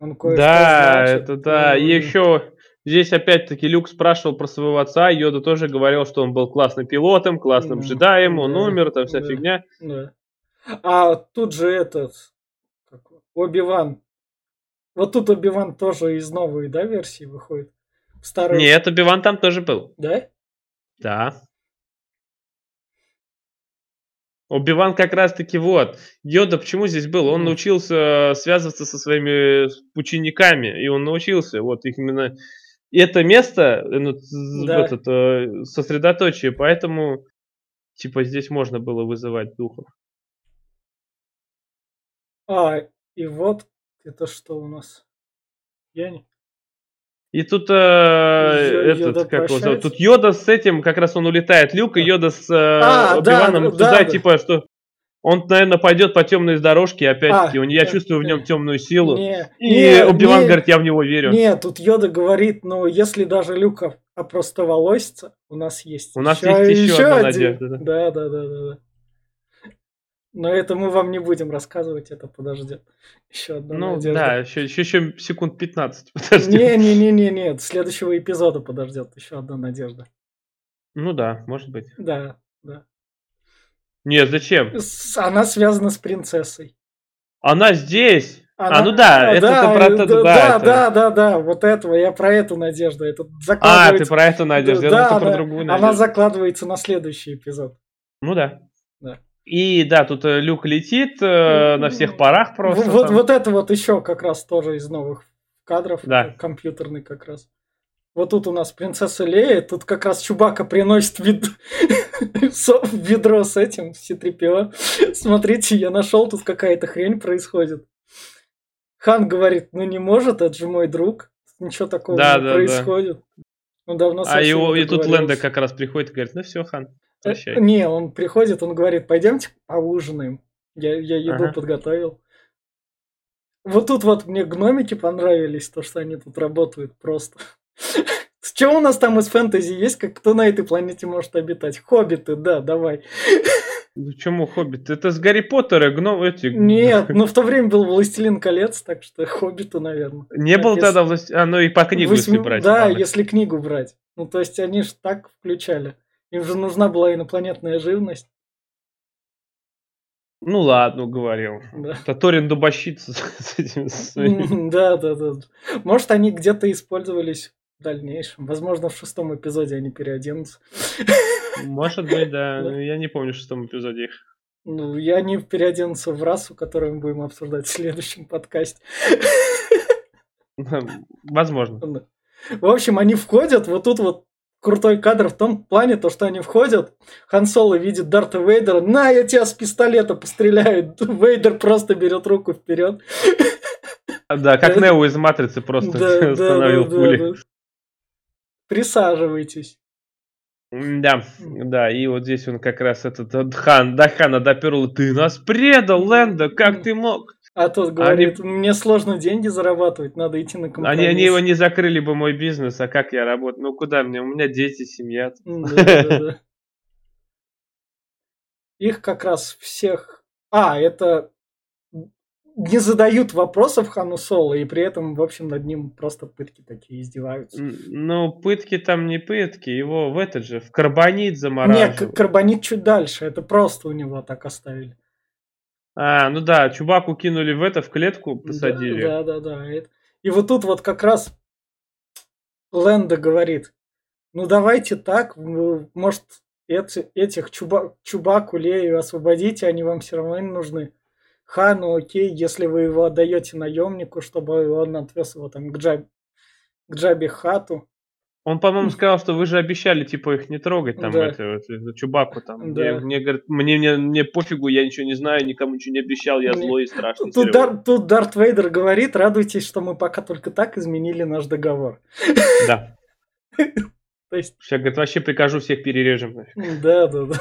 Он кое-что Да, значит. это да. И еще Здесь опять-таки Люк спрашивал про своего отца, Йода тоже говорил, что он был классным пилотом, классным Да, джедаем, он да, умер, там вся да. фигня. Да. А тут же этот Оби-Ван. Вот тут Оби-Ван тоже из новой, да, версии выходит? В старой... Нет, Оби-Ван там тоже был. Да? Да. Оби-Ван как раз-таки вот. Йода почему здесь был? Он научился связываться со своими учениками, и он научился вот их именно... Это место, э, ну, Да. этот, э, сосредоточие, поэтому типа здесь можно было вызывать духов. А, и вот это что у нас? Я не... И тут э, Йо- этот, Йода как его зовут? Тут Йода с этим, как раз он улетает, Люк, и Йода с э, А, да, Оби-Ваном да, обсуждают, да. типа, что он, наверное, пойдет по темной дорожке, опять-таки, А, я чувствую в нем темную силу. Не, И не, Оби-Ван не, говорит, я в него верю. Нет, тут Йода говорит, ну, если даже Люка опростоволосится, у нас есть У нас есть еще одна один. надежда, да. Да, да, да. Но это мы вам не будем рассказывать, это подождет. Еще одна Ну, надежда. да, еще, еще, еще секунд 15, подожди. Не-не-не-не, нет, следующего эпизода подождет еще одна надежда. Ну да, может быть. Да, да. Нет, зачем? Она связана с принцессой. Она здесь. Она- А, ну да, это да, про да, это, да, да, это- да, да, да, вот этого, я про эту надежду. Это А, ты закладывается. про эту надежду, я Да, думал, ты про другую Она надежду. закладывается на следующий эпизод. Ну да. Да. И да, тут э, Люк летит э, на всех парах просто. Вот, там. вот это вот еще как раз тоже из новых кадров, Да. э, компьютерный как раз. Вот тут у нас принцесса Лея, тут как раз Чубака приносит вид... ведро с этим, с C-3PO. Смотрите, я нашел, тут какая-то хрень происходит. Хан говорит, ну не может, это же мой друг. Ничего такого Да, не да, да. происходит. Он давно А его, и тут. Лэнда как раз приходит и говорит, ну все, Хан, Э, прощай. Не, он приходит, он говорит, пойдемте поужинаем. Я, я еду Ага. подготовил. Вот тут вот мне гномики понравились, то, что они тут работают просто. С чего у нас там из фэнтези есть, как кто на этой планете может обитать? Хоббиты, да, давай. Ну чему Хоббит? Это с Гарри Поттера, гном эти... Нет, ну в то время был Властелин колец, так что хоббиты, наверное. Не было Отец- тогда власть... А, ну и по книгу, если Восьми- брать. Да, ладно. если книгу брать. Ну, то есть они же так включали. Им же нужна была инопланетная живность. Ну ладно, говорил. Да. Это Торин дубощит с этим Да, да, да. Может, они где-то использовались дальнейшем. Возможно, в шестом эпизоде они переоденутся. Может быть, да. Ну, Я не помню в шестом эпизоде их. Ну, и они переоденутся в расу, которую мы будем обсуждать в следующем подкасте. Возможно. В общем, они входят, вот тут вот крутой кадр в том плане, то, что они входят, Хан Соло видит Дарта Вейдера, на, я тебя с пистолета постреляю. Вейдер просто берет руку вперед. Да, как. Нео из Матрицы просто остановил пули. Присаживайтесь. Да, да, и вот здесь он как раз этот вот хан, да, хана доперл, ты нас предал, Лэнда, как ты мог? А тот говорит, мне сложно деньги зарабатывать, надо идти на компромисс. Они, они его не закрыли бы мой бизнес, а как я работаю? Ну куда мне? У меня дети, семья. М, да, да, да. Их как раз всех... А, это не задают вопросов Хану Соло, и при этом, в общем, над ним просто пытки такие издеваются. Ну, пытки там не пытки, его в этот же, в карбонит замораживают. к- карбонит чуть дальше, это просто у него так оставили. А, ну да, чубаку кинули в это, в клетку посадили. Да, да, да. да. И вот тут вот как раз Лэнда говорит, ну давайте так, может, эти- этих чуба, Чубаку, Лею освободите, они вам все равно не нужны. Хану, окей, если вы его отдаете наемнику, чтобы он отвез его там к Джабе, к Джабе Хату. Он, по-моему, сказал, что вы же обещали, типа, их не трогать, там, Да. это, это, Чубаку там. Да. Мне, мне, говорит, мне, мне, мне пофигу, я ничего не знаю, никому ничего не обещал, я Мне- злой и страшный. Тут, Серёга». Дар- тут Дарт Вейдер говорит, радуйтесь, что мы пока только так изменили наш договор. Да. То есть Сейчас, говорит, вообще прикажу всех перережем. Да, да, да.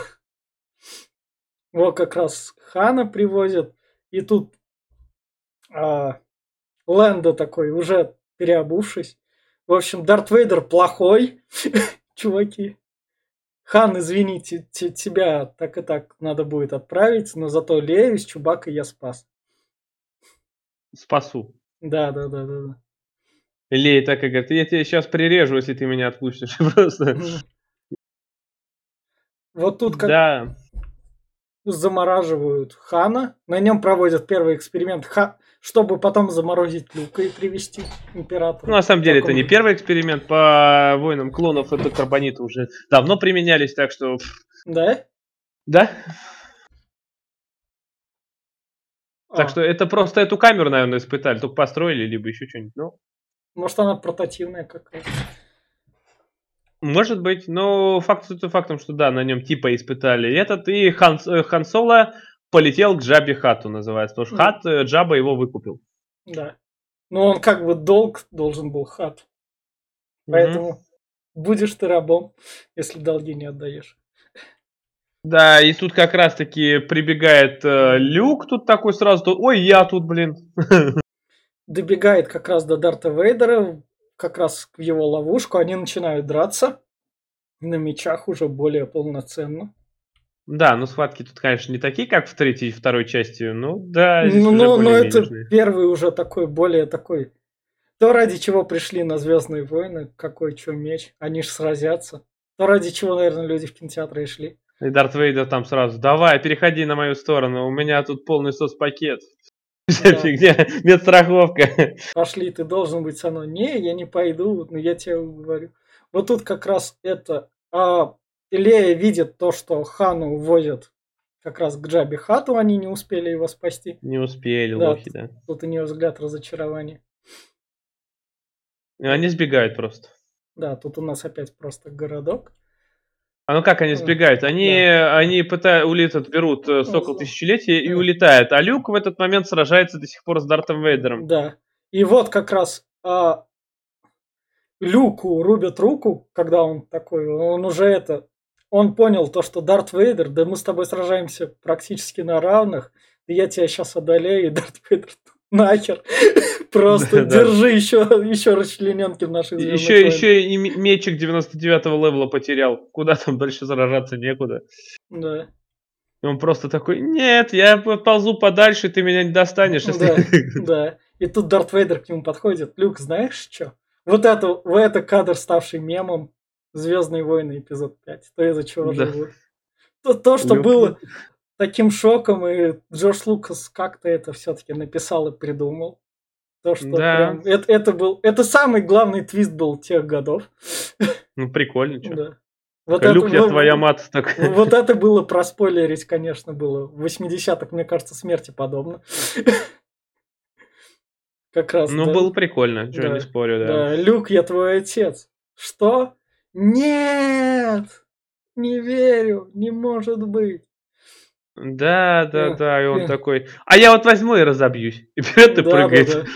Вот как раз Хана привозят, и тут а, Лэнда такой, уже переобувшись. В общем, Дарт Вейдер плохой, чуваки. Хан, извините, те- тебя так и так надо будет отправить, но зато Лею с Чубакой я спас. Спасу. Да, да, да, да, да. Лей так и говорит, я тебя сейчас прирежу, если ты меня отпустишь. Просто. Вот тут как Да. Замораживают Хана, на нем проводят первый эксперимент, Ха- чтобы потом заморозить Люка и привести императора. Ну, на самом деле, это не первый эксперимент по войнам клонов, это карбониты уже давно применялись, так что... Да? Да? А, Так что это просто эту камеру, наверное, испытали, только построили, либо еще что-нибудь. Ну, Может, она портативная какая-то. Может быть, но факт фактом, что да, на нем типа испытали этот, и Хан, э, Хан Соло полетел к Джабе Хату, называется, потому что. Хат, э, Джаба его выкупил. Да. Но он как бы долг должен был хат. Поэтому будешь ты рабом, если долги не отдаешь. Да, и тут как раз-таки прибегает э, Люк, тут такой сразу, ой, я тут, блин. Добегает как раз до Дарта Вейдера, как раз в его ловушку. Они начинают драться. На мечах уже более полноценно. Да, ну схватки тут, конечно, не такие, как в третьей и второй части, ну да, Ну, уже но, это менежные. первый уже такой, более такой. То, ради чего пришли на Звездные войны, какой что меч, они ж сразятся. То, ради чего, наверное, люди в кинотеатры и шли. И Дарт Вейдер там сразу, давай, переходи на мою сторону, у меня тут полный соцпакет. Вся Да. фигня, медстраховка. Пошли, ты должен быть со мной. Не, я не пойду, но я тебе говорю. Вот тут как раз это... А, Лея видит то, что Хану увозят как раз к Джабе Хату, они не успели его спасти. Не успели, Да. лохи, да. Тут у нее взгляд разочарования. Они сбегают просто. Да, тут у нас опять просто городок. А ну как они сбегают? Они, они пытаются, улетят, берут э, Сокол Тысячелетия и да. улетает. А Люк в этот момент сражается до сих пор с Дартом Вейдером. Да. И вот как раз а, Люку рубят руку, когда он такой, он уже это, он понял то, что Дарт Вейдер, да мы с тобой сражаемся практически на равных, и я тебя сейчас одолею, и Дарт Вейдер нахер. Просто Да, да. держи еще, еще расчлененки в наших звездных Еще, войнах. еще и мечик 99-го левела потерял. Куда там дальше сражаться некуда. Да. И он просто такой, нет, я ползу подальше, ты меня не достанешь. Да, если-» да. И тут Дарт Вейдер к нему подходит. Люк, знаешь что? Вот это, вот это кадр, ставший мемом Звездные войны, эпизод 5. То, из-за чего Да. живут. То, то, что Люк- было таким шоком, и Джордж Лукас как-то это все-таки написал и придумал. То, что Да. прям... Это, это был... Это самый главный твист был тех годов. Ну, прикольно, чё. Да. Вот Люк, это я вот- твоя мат. Так. Вот это было проспойлерить, конечно, было. В 80-х, мне кажется, смерти подобно. Как раз, Ну, да. было прикольно, что Да. не спорю, да. Да, Люк, я твой отец. Что? Нет! Не верю, не может быть. Да, да, Да. да, и он Да. такой, а я вот возьму и разобьюсь. И вперед и Да, прыгает. да, да.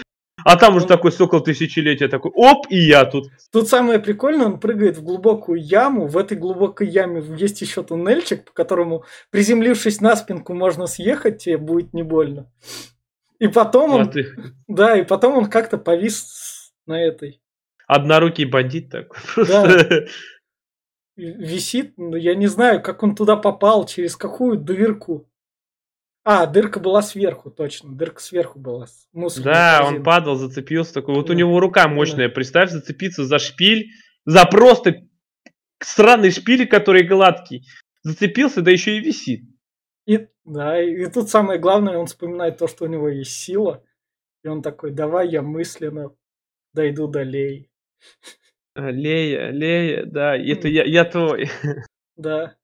А там уже такой сокол тысячелетия, такой, оп, и я тут. Тут самое прикольное, он прыгает в глубокую яму. В этой глубокой яме есть еще туннельчик, по которому, приземлившись на спинку, можно съехать, тебе будет не больно. И потом а он, ты да, и потом он как-то повис на этой. однорукий бандит такой. Да. Висит, но я не знаю, как он туда попал, через какую дырку. А, дырка была сверху, точно. Дырка сверху была. с мусорной Да, он падал, зацепился такой. Вот у Да. него рука мощная, представь, зацепиться за шпиль, за просто странный шпиль, который гладкий. Зацепился, да еще и висит. И, да, и, тут самое главное, он вспоминает то, что у него есть сила. И он такой, давай я мысленно дойду до Леи. А, Лея, Лея, да, это я, я твой. Да.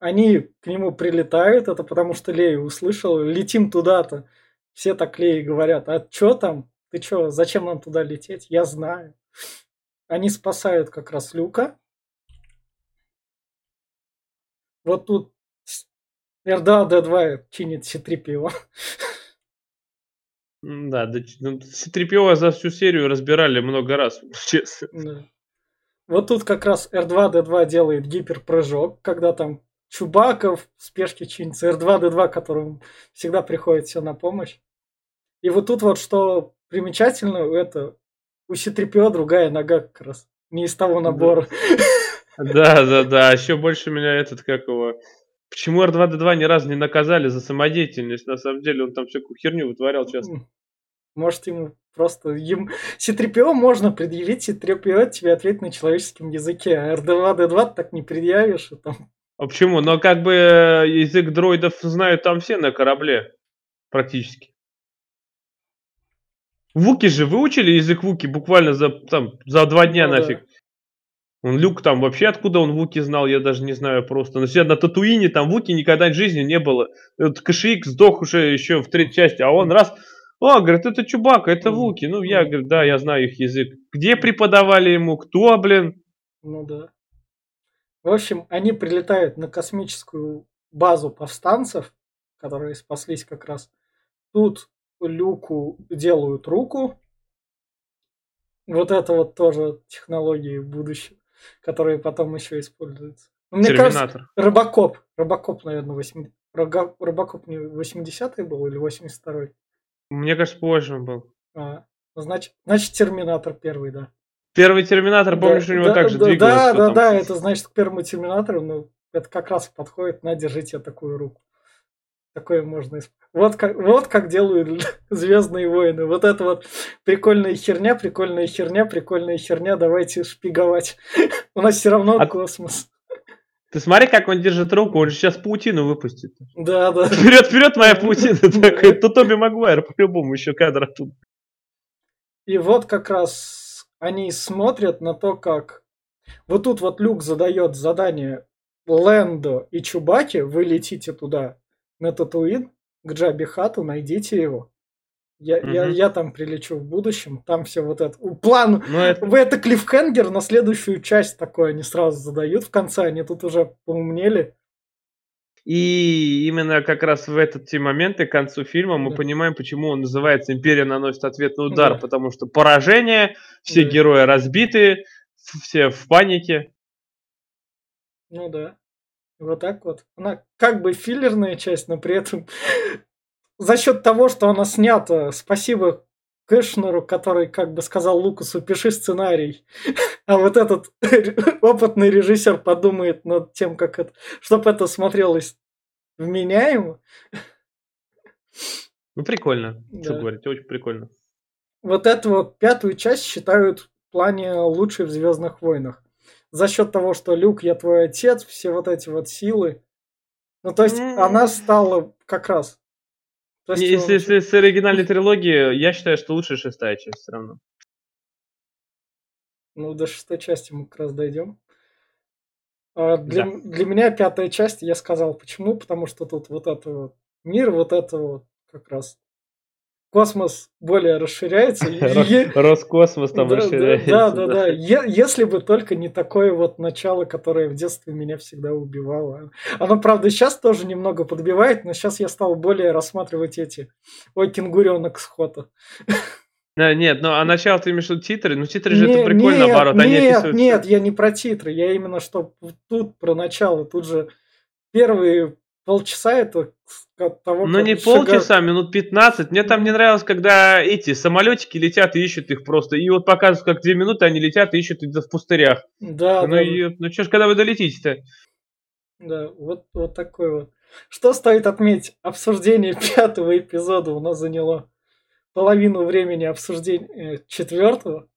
Они к нему прилетают, это потому что Лея услышала, летим туда-то. Все так Леи говорят, а чё там? Ты чё, зачем нам туда лететь? Я знаю. Они спасают как раз Люка. Вот тут с- R2-D2 чинит C-3PO. М, Да, да, ч- ну, C-3PO за всю серию разбирали много раз, честно. Да. Вот тут как раз R2-D2 делает гиперпрыжок, когда там Чубаков в спешке чинится, R2-D2, которому всегда приходит все на помощь. И вот тут вот что примечательно, это у C-3PO другая нога как раз, не из того набора. Да, да, да. Еще больше меня этот, как его... Почему R2-D2 ни разу не наказали за самодеятельность? На самом деле он там всякую херню вытворял часто. Может, ему Просто им C3PO можно предъявить, C3PO тебе ответит на человеческом языке, а R2-D2 так не предъявишь. И там... А почему? Но как бы э, язык дроидов знают там все на корабле. Практически. Вуки же выучили язык Вуки буквально за, там, за два дня Ну нафиг. Он Люк там вообще откуда он Вуки знал, я даже не знаю просто. Но на Татуине там Вуки никогда в жизни не было. Вот Кашиик сдох уже еще в третьей части, а он раз... О, говорит, это Чубака, это. Вуки. Ну, я, говорю, да, я знаю их язык. Где преподавали ему? Кто, блин? Ну да. В общем, они прилетают на космическую базу повстанцев, которые спаслись как раз. Тут Люку делают руку. Вот это вот тоже технологии будущего, которые потом еще используются. Ну, Мне кажется, Терминатор. Робокоп. Робокоп, наверное, 8... Рога- Робокоп не 80-й был или 82-й? Мне кажется, позже он был. А, ну, значит, значит, Терминатор первый, да. Первый Терминатор, помнишь, Да, у него да, также да, двигалось Да, да, там. да, это значит к первому Терминатору, ну, это как раз подходит, на, держите такую руку. Такое можно исп- вот как, вот как делают Звездные войны. Вот это вот прикольная херня, прикольная херня, прикольная херня, давайте шпиговать. У нас все равно А- космос. Ты смотри, как он держит руку, он же сейчас паутину выпустит. Да, да. Вперед, вперед, моя паутина. Это Тоби Магуайр, по-любому, еще кадр оттуда. И вот как раз они смотрят на то, как... Вот тут вот Люк задает задание Лэндо и Чубаке, вы летите туда, на Татуин, к Джаби Хату, найдите его. Я, я, Мгм. я там прилечу в будущем, там все вот это... План, Ну, это... в это клиффхенгер на следующую часть такой они сразу задают в конце, они тут уже поумнели. И именно как раз в этот те моменты, к концу фильма, мы Да. понимаем, почему он называется «Империя наносит ответный удар», Да. потому что поражение, все Да. герои разбиты, все в панике. Ну да. Вот так вот. Она как бы филлерная часть, но при этом за счет того, что она снята, спасибо Кэшнеру, который как бы сказал Лукасу, пиши сценарий. А вот этот опытный режиссер подумает над тем, как это, чтобы это смотрелось вменяемо. Ну, прикольно, что Да. говорить, очень прикольно. Вот эту вот пятую часть считают в плане лучшей в Звездных войнах. За счет того, что Люк, я твой отец, все вот эти вот силы. Ну, то есть, М. она стала как раз. Есть, Если, если с оригинальной трилогии, я считаю, что лучше шестая часть все равно. Ну, до шестой части мы как раз дойдем. А для, для меня пятая часть, я сказал, почему? Потому что тут вот это мир, вот это вот как раз космос более расширяется. Роскосмос там расширяется. Да, да, да. Если бы только не такое вот начало, которое в детстве меня всегда убивало. Оно, правда, сейчас тоже немного подбивает, но сейчас я стал более рассматривать эти. Ой, кенгуренок с хота. Да, нет, ну а начало ты имеешь в виду титры? Ну титры же Не- это прикольно, нет, наоборот, они Нет, описывают нет, я не про титры, я именно что тут про начало. Тут же первые полчаса это от того, Ну не шага- полчаса, минут 15. Мне там не нравилось, когда эти самолетики летят и ищут их просто. И вот показывают, как две минуты они летят и ищут где-то в пустырях. Да, ну да, и, ну что ж, когда вы долетите-то? да, вот, вот такой вот. Что стоит отметить? Обсуждение пятого эпизода у нас заняло половину времени обсуждения четвертого.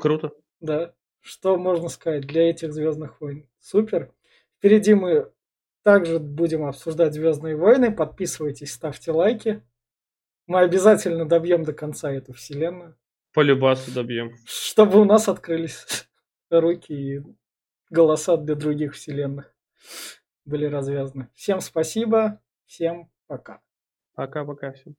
Круто. Да. Что можно сказать для этих Звездных войн? Супер. Впереди мы также будем обсуждать Звездные войны. Подписывайтесь, ставьте лайки. Мы обязательно добьем до конца эту вселенную, По любасу добьем. чтобы у нас открылись руки и голоса для других вселенных были развязаны. Всем спасибо, всем пока. Пока-пока всем.